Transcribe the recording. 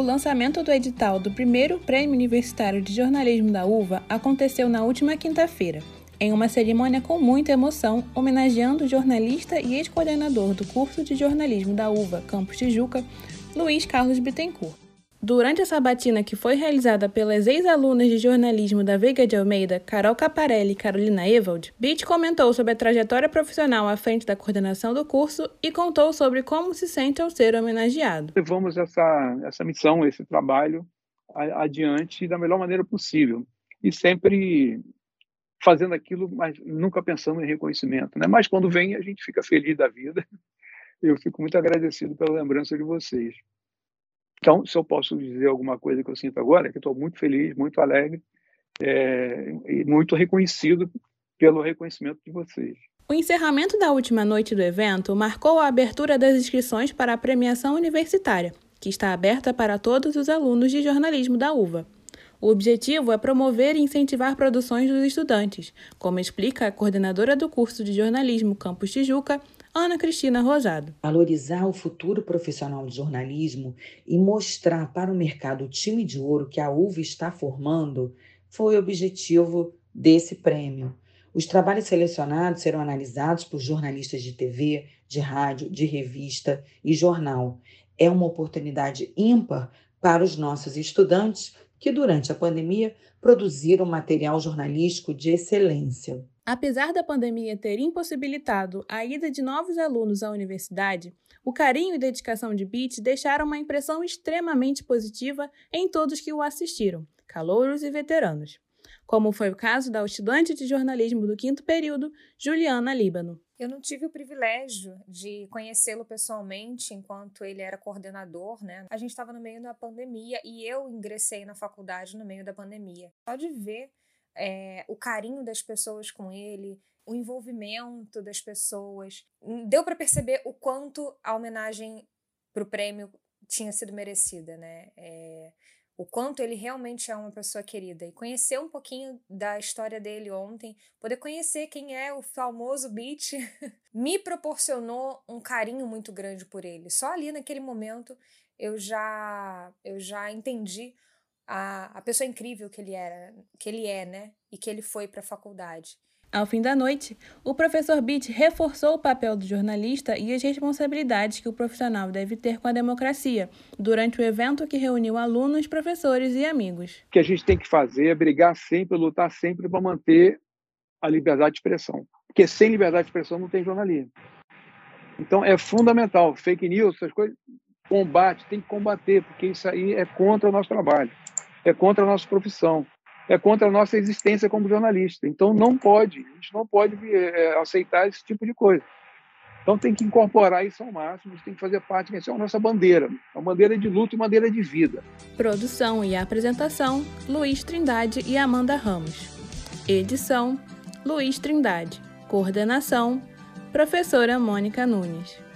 O lançamento do edital do primeiro Prêmio Universitário de Jornalismo da UVA aconteceu na última quinta-feira, em uma cerimônia com muita emoção, homenageando o jornalista e ex-coordenador do curso de jornalismo da UVA, Campus Tijuca, Luiz Carlos Bittencourt. Durante a sabatina que foi realizada pelas ex-alunas de jornalismo da Veiga de Almeida, Carol Caparelli e Carolina Evald, Bitt comentou sobre a trajetória profissional à frente da coordenação do curso e contou sobre como se sente ao ser homenageado. Levamos essa, essa missão, esse trabalho adiante da melhor maneira possível e sempre fazendo aquilo, mas nunca pensando em reconhecimento. Né? Mas quando vem, a gente fica feliz da vida. Eu fico muito agradecido pela lembrança de vocês. Então, se eu posso dizer alguma coisa que eu sinto agora, é que estou muito feliz, muito alegre é, e muito reconhecido pelo reconhecimento de vocês. O encerramento da última noite do evento marcou a abertura das inscrições para a premiação universitária, que está aberta para todos os alunos de jornalismo da UVA. O objetivo é promover e incentivar produções dos estudantes, como explica a coordenadora do curso de jornalismo Campus Tijuca, Ana Cristina Rosado. Valorizar o futuro profissional de jornalismo e mostrar para o mercado o time de ouro que a UV está formando foi o objetivo desse prêmio. Os trabalhos selecionados serão analisados por jornalistas de TV, de rádio, de revista e jornal. É uma oportunidade ímpar para os nossos estudantes que, durante a pandemia, produziram material jornalístico de excelência. Apesar da pandemia ter impossibilitado a ida de novos alunos à universidade, o carinho e dedicação de Beat deixaram uma impressão extremamente positiva em todos que o assistiram, calouros e veteranos, como foi o caso da estudante de jornalismo do quinto período, Juliana Líbano. Eu não tive o privilégio de conhecê-lo pessoalmente enquanto ele era coordenador, né? A gente estava no meio da pandemia e eu ingressei na faculdade no meio da pandemia. Só de ver é, o carinho das pessoas com ele, o envolvimento das pessoas. Hum, deu para perceber o quanto a homenagem para o prêmio tinha sido merecida, né? É, o quanto ele realmente é uma pessoa querida. E conhecer um pouquinho da história dele ontem, poder conhecer quem é o famoso Beat, me proporcionou um carinho muito grande por ele. Só ali naquele momento eu já eu já entendi a, a pessoa incrível que ele era, que ele é, né? E que ele foi para a faculdade. Ao fim da noite, o professor Bitt reforçou o papel do jornalista e as responsabilidades que o profissional deve ter com a democracia, durante o evento que reuniu alunos, professores e amigos. O que a gente tem que fazer é brigar sempre, lutar sempre para manter a liberdade de expressão. Porque sem liberdade de expressão não tem jornalismo. Então é fundamental. Fake news, essas coisas, combate, tem que combater, porque isso aí é contra o nosso trabalho é contra a nossa profissão, é contra a nossa existência como jornalista. Então não pode, a gente não pode é, aceitar esse tipo de coisa. Então tem que incorporar isso ao máximo, tem que fazer parte, essa é a nossa bandeira, é uma bandeira de luta e bandeira de vida. Produção e apresentação, Luiz Trindade e Amanda Ramos. Edição, Luiz Trindade. Coordenação, professora Mônica Nunes.